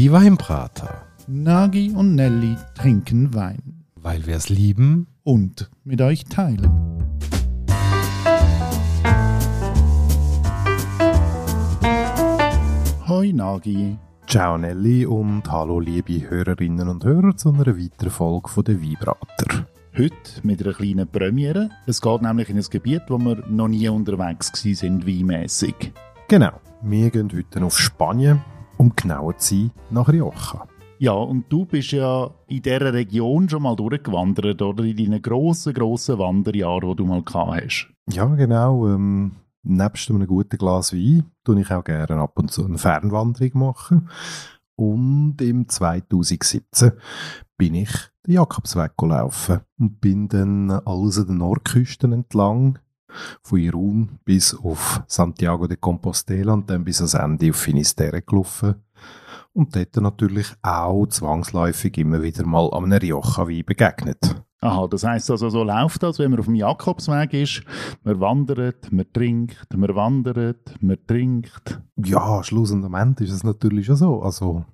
Die Weinbrater. Nagi und Nelly trinken Wein. Weil wir es lieben. Und mit euch teilen. Hoi Nagi. Ciao Nelly und hallo liebe Hörerinnen und Hörer zu einer weiteren Folge von der Weinbrater. Heute mit einer kleinen Premiere. Es geht nämlich in ein Gebiet, wo wir noch nie unterwegs sind, weinmässig. Genau, wir gehen heute auf Spanien, um genauer zu sein, nach Rioja. Ja, und du bist ja in dieser Region schon mal durchgewandert, oder? In deinen grossen, grossen Wanderjahren, die du mal gehabt hast. Ja, genau. Ähm, nebst einem guten Glas Wein tue ich auch gerne ab und zu eine Fernwanderung machen. Und im 2017 bin ich den Jakobsweg gelaufen und bin dann alles an den Nordküsten entlang, von Irun bis auf Santiago de Compostela und dann bis ans Ende auf Finisterre gelaufen. Und dort natürlich auch zwangsläufig immer wieder mal an einem Rioja-Wein begegnet. Aha, das heisst also, so läuft das, wenn man auf dem Jakobsweg ist. Man wandert, man trinkt, man wandert, man trinkt. Ja, Schluss und am Ende ist es natürlich schon so. Also,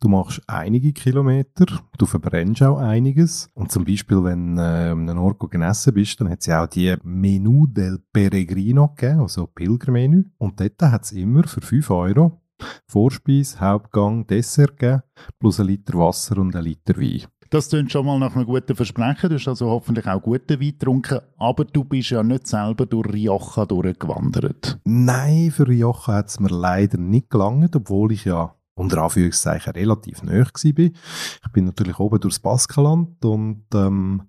du machst einige Kilometer, du verbrennst auch einiges. Und zum Beispiel, wenn äh, um einen Ort gegessen bist, dann hat es ja auch die Menü del Peregrino gegeben, also Pilgermenü. Und dort hat es immer für 5 Euro Vorspeise, Hauptgang, Dessert gegeben, plus ein Liter Wasser und ein Liter Wein. Das klingt schon mal nach einem guten Versprechen. Du hast also hoffentlich auch guten Wein getrunken. Aber du bist ja nicht selber durch Rioja durchgewandert. Nein, für Rioja hat es mir leider nicht gelangt, obwohl ich ja unter Anführungszeichen relativ nahe war. Ich bin natürlich oben durchs Baskenland und ähm,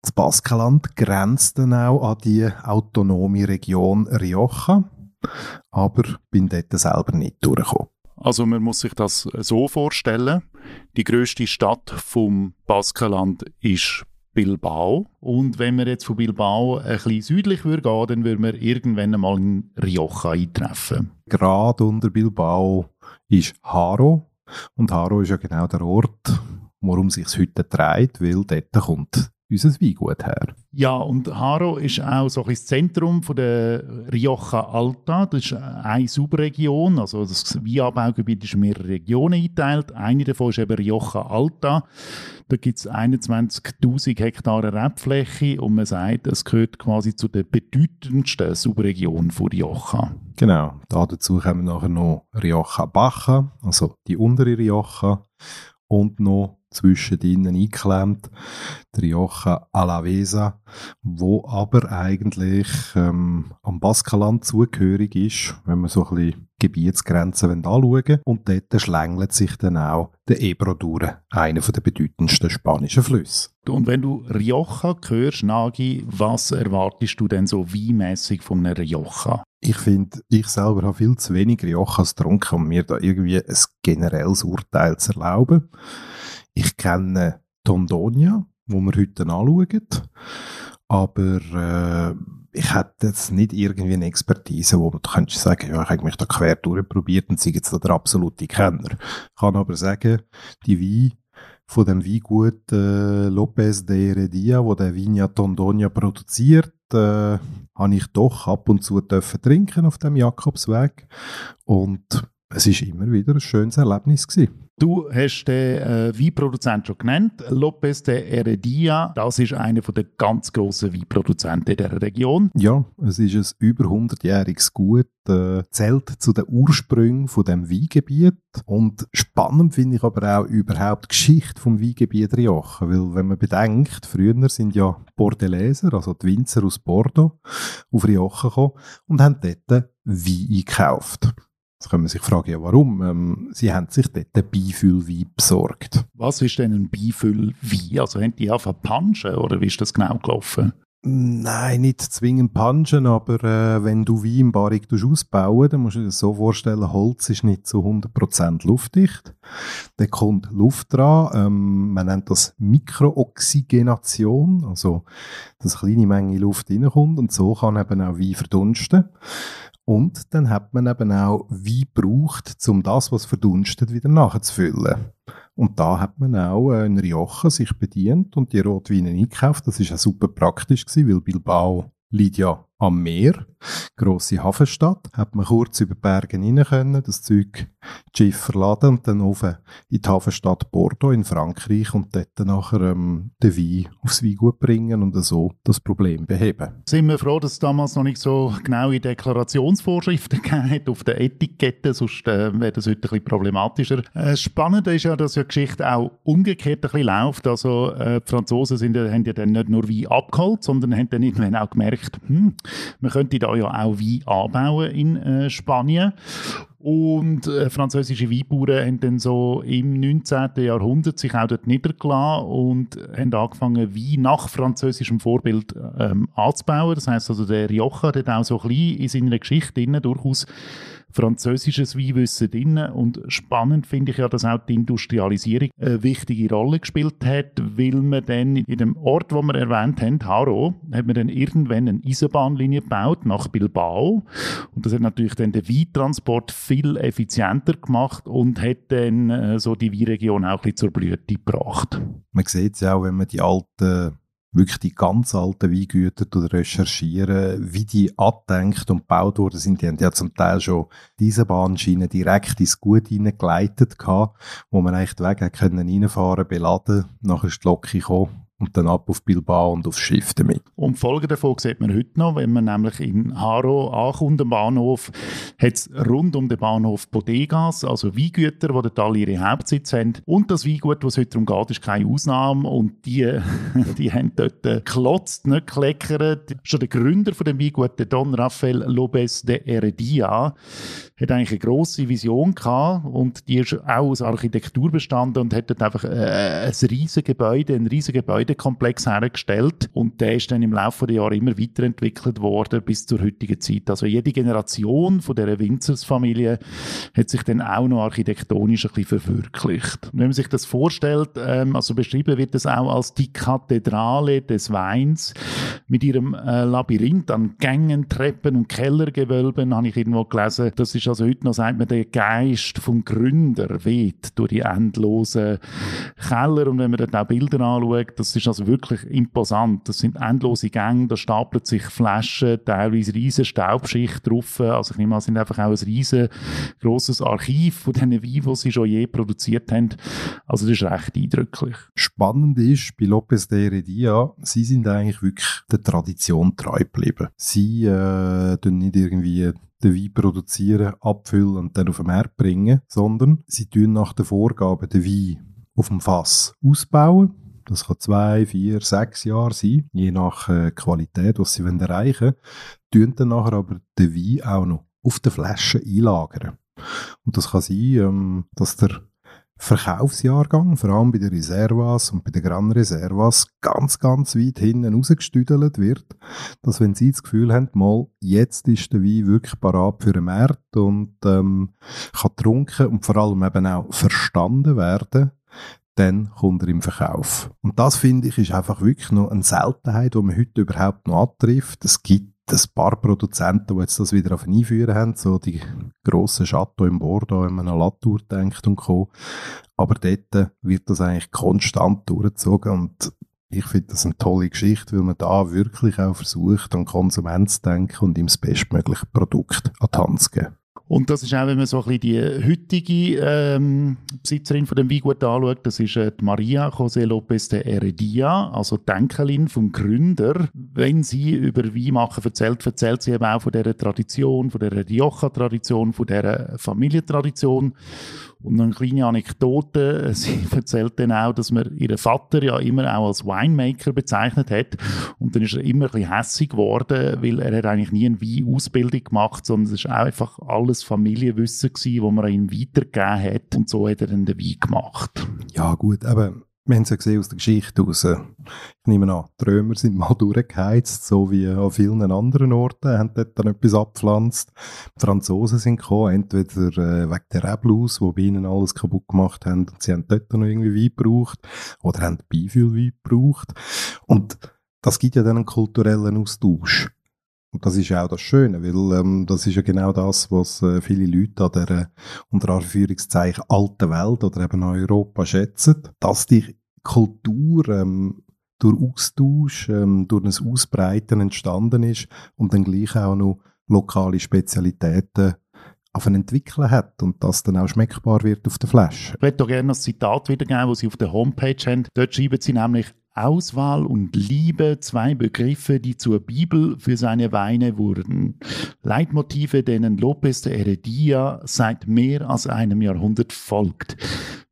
das Baskenland grenzt dann auch an die autonome Region Rioja, aber bin dort selber nicht durchgekommen. Also man muss sich das so vorstellen. Die größte Stadt vom Baskenland ist Bilbao. Und wenn wir jetzt von Bilbao ein bisschen südlich würde gehen, dann würden wir irgendwann einmal in Rioja eintreffen. Gerade unter Bilbao ist Haro. Und Haro ist ja genau der Ort, worum sich heute dreht, weil dort kommt unser Weingut her. Ja, und Haro ist auch so ein das Zentrum von der Rioja Alta. Das ist eine Subregion, also das Weinanbaugebiet ist in mehrere Regionen eingeteilt. Eine davon ist eben Rioja Alta. Da gibt es 21'000 Hektare Rebfläche und man sagt, es gehört quasi zu der bedeutendsten Subregion von Rioja. Genau, da dazu kommen nachher noch Rioja Baja, also die untere Rioja und noch zwischen ihnen eingeklemmt, der Rioja Alavesa, wo aber eigentlich ähm, am Baskenland zugehörig ist, wenn man so ein bisschen Gebietsgrenzen anschauen Und dort schlängelt sich dann auch der Ebro durch, einer der bedeutendsten spanischen Flüsse. Und wenn du Rioja hörst, Nagi, was erwartest du denn so weinmässig von einem Rioja? Ich finde, ich selber habe viel zu wenig Riojas getrunken, um mir da irgendwie ein generelles Urteil zu erlauben. Ich kenne Tondonia, wo wir heute anschauen, aber äh, ich hätte jetzt nicht irgendwie eine Expertise, wo man könnte sagen, ja, ich habe mich da quer durchprobiert und sei jetzt da der absolute Kenner. Ich kann aber sagen, die Wein von dem Weingut äh, Lopez de Heredia, wo der Viña Tondonia produziert, äh, habe ich doch ab und zu dürfen trinken auf dem Jakobsweg und es ist immer wieder ein schönes Erlebnis gewesen. Du hast den äh, Weinproduzent schon genannt, Lopez de Heredia. Das ist einer der ganz grossen Weinproduzenten in dieser Region. Ja, es ist ein über 100-jähriges Gut, äh, zählt zu den Ursprüngen von dem Weingebiet. Und spannend finde ich aber auch überhaupt die Geschichte vom Weingebiet Rioja, weil wenn man bedenkt, früher sind ja Bordeleser, also die Winzer aus Bordeaux, auf Rioja gekommen und haben dort Wein gekauft. Jetzt kann man sich fragen, ja, warum? Ähm, sie haben sich dort einen Beifüllwein besorgt. Was ist denn ein Beifüllwein? Also haben die einfach Punchen oder wie ist das genau gelaufen? Nein, nicht zwingend punchen, aber äh, wenn du Wein im Barrik ausbauen dann musst du dir das so vorstellen, Holz ist nicht zu 100% luftdicht. Da kommt Luft dran. Ähm, man nennt das Mikrooxygenation, also dass eine kleine Menge Luft reinkommt und so kann eben auch Wein verdunsten. Und dann hat man eben auch Wein gebraucht, um das, was verdunstet, wieder nachzufüllen. Und da hat man auch äh, in Rioja sich bedient und die Rotweine eingekauft. Das ist auch super praktisch gewesen, weil Bilbao liegt ja am Meer, grosse Hafenstadt. Hat man kurz über die Berge rein können, das Zeug Schiff verladen und dann auf in die Hafenstadt Bordeaux in Frankreich und dort nachher ähm, den Wein aufs Weingut bringen und so das Problem beheben. Sind wir froh, dass es damals noch nicht so genaue Deklarationsvorschriften gegeben auf der Etikette, sonst äh, wäre das heute ein bisschen problematischer. Äh, spannend ist ja, dass die Geschichte auch umgekehrt ein bisschen läuft. Also äh, die Franzosen sind, haben ja dann nicht nur Wein abgeholt, sondern haben dann irgendwann auch gemerkt, hm, man könnte da ja auch Wein anbauen in äh, Spanien. Und äh, französische Weinbauern haben dann so im 19. Jahrhundert sich auch dort niedergelassen und haben angefangen, Wein nach französischem Vorbild ähm, anzubauen. Das heißt also, der Rioja hat auch so ein bisschen in seiner Geschichte durchaus französisches Weinwissen drin. Und spannend finde ich ja, dass auch die Industrialisierung eine wichtige Rolle gespielt hat, weil man dann in dem Ort, wo wir erwähnt haben, Haro, hat man dann irgendwann eine Eisenbahnlinie gebaut nach Bilbao. Und das hat natürlich dann den Weintransport viel effizienter gemacht und hat dann äh, so die Weinregion auch ein bisschen zur Blüte gebracht. Man sieht es ja auch, wenn man die alten wirklich die ganz alten Weingüter recherchieren, wie die angedenkt und gebaut worden sind. Die haben ja zum Teil schon diese Bahnschiene direkt ins Gut hineingeleitet gehabt, wo man eigentlich die Wege können reinfahren, beladen, nachher ist die Lok gekommen und dann ab auf Bilbao und aufs Schiff damit. Und Folge davon sieht man heute noch, wenn man nämlich in Haro ankommt, am Bahnhof, hat es rund um den Bahnhof Bodegas, also Weingüter, die dort alle ihre Hauptsitz haben. Und das Weingut, was heute darum geht, ist keine Ausnahme. Und die, die haben dort geklotzt, nicht gekleckert. Schon der Gründer von dem Weingut, der Don Rafael Lopez de Heredia, hat eigentlich eine grosse Vision gehabt und die ist auch aus Architektur bestanden und hat dort einfach äh, ein riesiges Gebäude, ein riesiges Gebäudekomplex hergestellt und der ist dann im Laufe der Jahre immer weiterentwickelt worden bis zur heutigen Zeit. Also jede Generation von der Winzersfamilie hat sich dann auch noch architektonisch ein bisschen verwirklicht. Wenn man sich das vorstellt, ähm, also beschrieben wird das auch als die Kathedrale des Weins mit ihrem äh, Labyrinth an Gängen, Treppen und Kellergewölben, habe ich irgendwo gelesen. Das ist also heute noch, sagt man, der Geist vom Gründer weht durch die endlosen Keller. Und wenn man dort auch Bilder anschaut, das ist also wirklich imposant. Das sind endlose Gänge, da stapeln sich Flaschen, teilweise riesen Staubschicht drauf. Also ich nehme an, es sind einfach auch ein riesen grosses Archiv von diesen Weinen, die sie schon je produziert haben. Also das ist recht eindrücklich. Spannend ist, bei Lopez de Heredia, sie sind eigentlich wirklich der Tradition treu geblieben. Sie äh, tun nicht irgendwie den Wein produzieren, abfüllen und dann auf den Markt bringen, sondern sie tun nach den Vorgaben den Wein auf dem Fass ausbauen. Das kann zwei, vier, sechs Jahre sein, je nach äh, Qualität, was sie erreichen wollen. Dann nachher aber den Wein auch noch auf den Flaschen einlagern. Und das kann sein, ähm, dass der Verkaufsjahrgang, vor allem bei den Reservas und bei den Gran Reservas, ganz, ganz weit hinten rausgestüdelt wird, dass wenn sie das Gefühl haben, mal, jetzt ist der Wein wirklich parat für den Markt und ähm, kann getrunken und vor allem eben auch verstanden werden, dann kommt er im Verkauf. Und das finde ich ist einfach wirklich noch eine Seltenheit, die man heute überhaupt noch antrifft. Es gibt ein paar Produzenten, die jetzt das wieder auf einführen haben, so die grossen Chateau im Bordeaux, wenn man an Latour denkt und Co. Aber dort wird das eigentlich konstant durchgezogen und ich finde das eine tolle Geschichte, weil man da wirklich auch versucht, an Konsument zu denken und ihm das bestmögliche Produkt an die Hand zu geben. Und das ist auch, wenn man so ein bisschen die heutige ähm, Besitzerin von dem Weingut anschaut, das ist äh, Maria José López de Heredia, also die Enkelin vom Gründer. Wenn sie über Wein machen erzählt, erzählt sie eben auch von dieser Tradition, von dieser Rioja-Tradition, von dieser Familientradition. Und eine kleine Anekdote, sie erzählt dann auch, dass man ihren Vater ja immer auch als Winemaker bezeichnet hat. Und dann ist er immer ein bisschen hässig geworden, weil er hat eigentlich nie eine Weinausbildung gemacht, sondern es war einfach alles Familienwissen gewesen, das man ihm weitergegeben hat. Und so hat er dann den Wein gemacht. Ja gut, aber wir haben es ja gesehen aus der Geschichte raus. Ich nehme an, die Römer sind mal durchgeheizt, so wie an vielen anderen Orten, haben dort dann etwas abgepflanzt. Die Franzosen sind gekommen, entweder äh, wegen der Reblaus, die bei ihnen alles kaputt gemacht haben, und sie haben dort noch irgendwie Wein gebraucht, oder haben Beifühlwein gebraucht. Und das gibt ja dann einen kulturellen Austausch. Und das ist auch das Schöne, weil ähm, das ist ja genau das, was äh, viele Leute an der äh, unter Anführungszeichen alten Welt oder eben Europa schätzen, dass die Kultur ähm, durch Austausch, ähm, durch ein Ausbreiten entstanden ist und dann gleich auch noch lokale Spezialitäten entwickeln hat und das dann auch schmeckbar wird auf der Flasche. Ich möchte gerne ein Zitat wiedergeben, das Sie auf der Homepage haben. Dort schreiben Sie nämlich, Auswahl und Liebe, zwei Begriffe, die zur Bibel für seine Weine wurden. Leitmotive, denen Lopez de Heredia seit mehr als einem Jahrhundert folgt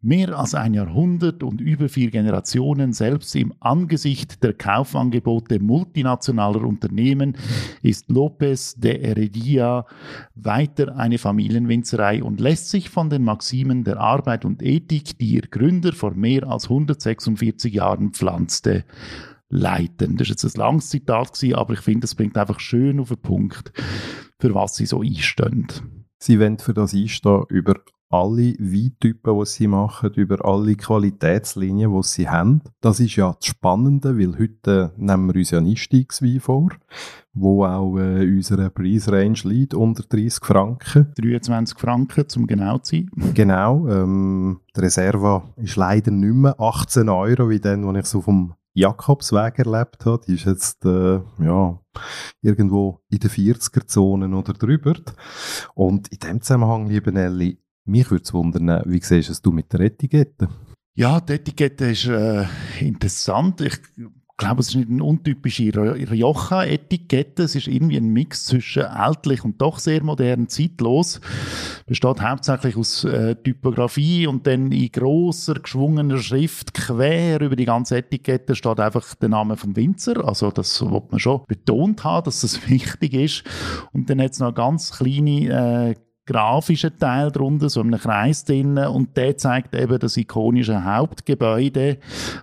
mehr als ein Jahrhundert und über vier Generationen, selbst im Angesicht der Kaufangebote multinationaler Unternehmen, ist Lopez de Heredia weiter eine Familienwinzerei und lässt sich von den Maximen der Arbeit und Ethik, die ihr Gründer vor mehr als 146 Jahren pflanzte, leiten. Das ist jetzt ein langes Zitat, aber ich finde, es bringt einfach schön auf den Punkt, für was sie so einstehen. Sie wollen für das einstehen über alle Weintypen, die sie machen, über alle Qualitätslinien, die sie haben. Das ist ja das Spannende, weil heute nehmen wir uns ja einen Einstiegswein vor, wo auch äh, unsere Preisrange liegt, unter 30 Franken. 23 Franken, zum genau zu sein. Genau. Ähm, die Reserva ist leider nicht mehr 18 Euro, wie dann, als ich so vom Jakobsweg erlebt habe. Die ist jetzt äh, ja, irgendwo in den 40er-Zonen oder drüber. Und in dem Zusammenhang, liebe Nelly, mich würde es wundern, wie siehst es du mit der Etikette? Ja, die Etikette ist äh, interessant. Ich glaube, es ist nicht eine untypische Rioja-Etikette. Es ist irgendwie ein Mix zwischen ältlich und doch sehr modern, zeitlos. Besteht hauptsächlich aus äh, Typografie und dann in großer geschwungener Schrift quer über die ganze Etikette steht einfach der Name vom Winzer. Also das wird man schon betont haben, dass das wichtig ist. Und dann hat es noch ganz kleine äh, grafischen Teil drunter, so einem Kreis drinnen und der zeigt eben das ikonische Hauptgebäude,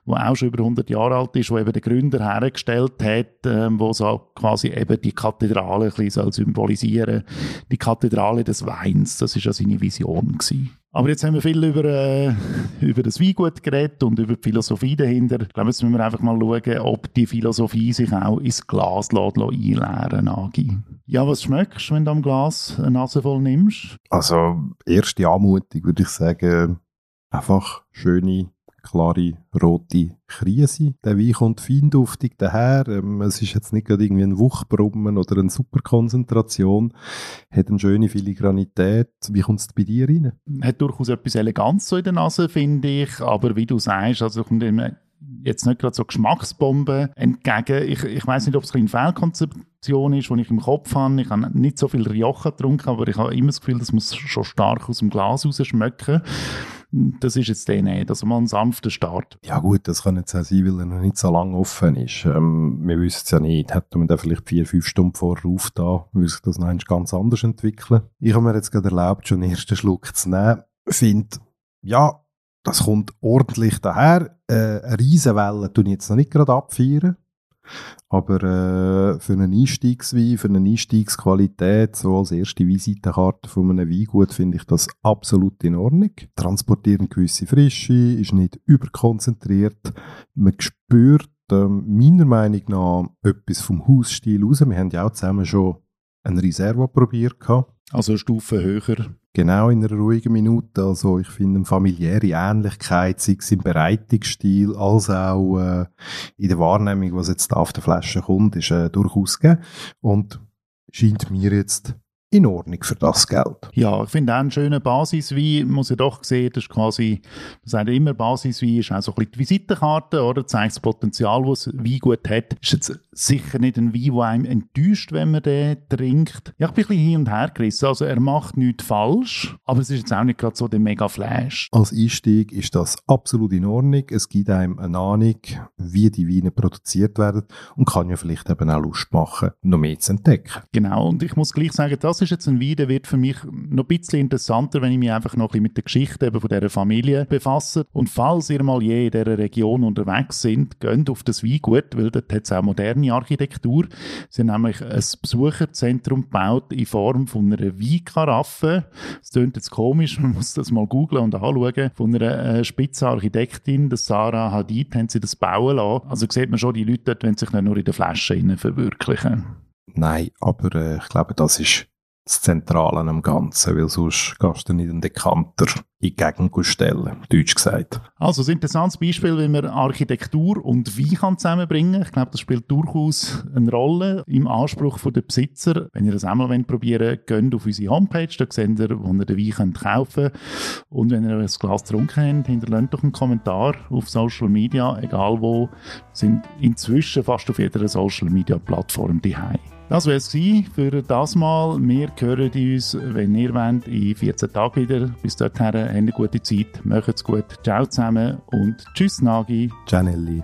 wo auch schon über 100 Jahre alt ist, wo eben der Gründer hergestellt hat, ähm, wo so quasi eben die Kathedrale ein bisschen symbolisieren die Kathedrale des Weins, das ist ja seine Vision gewesen. Aber jetzt haben wir viel über, äh, über das Weingut geredet und über die Philosophie dahinter. Ich glaube, jetzt müssen wir einfach mal schauen, ob die Philosophie sich auch ins Glas einleeren Agi. Ja, was schmeckst du, wenn du am Glas eine Nase voll nimmst? Also, erste Anmutung würde ich sagen, einfach schöne klare rote Krise. Der Wein kommt feinduftig daher. Ähm, es ist jetzt nicht gerade irgendwie ein Wuchbrummen oder eine Superkonzentration. Hat eine schöne Filigranität. Wie kommt es bei dir rein? Hat durchaus etwas Eleganz so in der Nase, finde ich. Aber wie du sagst, also kommt immer jetzt nicht gerade so Geschmacksbomben entgegen. Ich, ich weiß nicht, ob es eine Fehlkonzeption ist, die ich im Kopf habe. Ich habe nicht so viel Rioja getrunken, aber ich habe immer das Gefühl, das muss schon stark aus dem Glas raus schmecken das ist jetzt der nicht. Also mal ein sanfter Start. Ja gut, das kann jetzt auch sein, weil er noch nicht so lange offen ist. Ähm, wir wissen es ja nicht. Hätte man da vielleicht vier, fünf Stunden vorher da, würde sich das noch ganz anders entwickeln. Ich habe mir jetzt gerade erlaubt, schon den ersten Schluck zu nehmen. Finde, ja, das kommt ordentlich daher. Äh, eine Riesenwelle tue ich jetzt noch nicht gerade abfeiern. Aber äh, für einen Einstiegswein, für eine Einstiegsqualität, so als erste Visitenkarte von einem Weingut, finde ich das absolut in Ordnung. Transportieren gewisse Frische, ist nicht überkonzentriert. Man spürt äh, meiner Meinung nach etwas vom Hausstil raus. Wir haben ja auch zusammen schon ein Reserva probiert. Also eine Stufe höher. Genau, in einer ruhigen Minute. Also ich finde eine familiäre Ähnlichkeit, sei es im Bereitungsstil, als auch äh, in der Wahrnehmung, was jetzt da auf der Flasche kommt, ist äh, durchaus gegeben. Und scheint mir jetzt in Ordnung für das Geld. Ja, ich finde auch einen schönen Basiswein, muss ich doch sehen, das ist quasi, man sagt immer, Basiswein ist auch so ein bisschen die Visitenkarte, oder? Zeigt das Potenzial, das Wein gut hat. Ist jetzt sicher nicht ein Wein, der einem enttäuscht, wenn man den trinkt. Ja, ich bin ein bisschen hin und her gerissen. Also er macht nichts falsch, aber es ist jetzt auch nicht gerade so der Mega-Flash. Als Einstieg ist das absolut in Ordnung. Es gibt einem eine Ahnung, wie die Weine produziert werden und kann ja vielleicht eben auch Lust machen, noch mehr zu entdecken. Genau, und ich muss gleich sagen, das ist jetzt ein Wein, der wird für mich noch ein bisschen interessanter, wenn ich mich einfach noch ein bisschen mit der Geschichte eben von dieser Familie befasse. Und falls ihr mal je in dieser Region unterwegs sind, geht auf das Weingut, weil dort hat es auch moderne Architektur. Sie haben nämlich ein Besucherzentrum gebaut in Form von einer Weinkaraffe. Das klingt jetzt komisch, man muss das mal googlen und anschauen. Von einer äh, Spitzenarchitektin, Sarah Hadid, haben sie das bauen lassen. Also sieht man schon, die Leute dort wollen sich nicht nur in der Flasche verwirklichen. Nein, aber äh, ich glaube, das ist das Zentrale am Ganzen, weil sonst gehst du nicht einen Dekanter in die Gegend stellen, deutsch gesagt. Also ein interessantes Beispiel, wie man Architektur und Wein kann zusammenbringen. Ich glaube, das spielt durchaus eine Rolle im Anspruch der Besitzer. Wenn ihr das einmal probieren wollt, geht auf unsere Homepage, da seht ihr, wo ihr den Wein kaufen könnt. Und wenn ihr ein Glas getrunken habt, hinterlasst doch einen Kommentar auf Social Media, egal wo. Wir sind inzwischen fast auf jeder Social Media Plattform daheim. Das wäre es für das Mal. Wir hören uns, wenn ihr wollt, in 14 Tagen wieder. Bis dahin, habt eine gute Zeit, macht's gut. Ciao zusammen und tschüss Nagi. Ciao Nelly.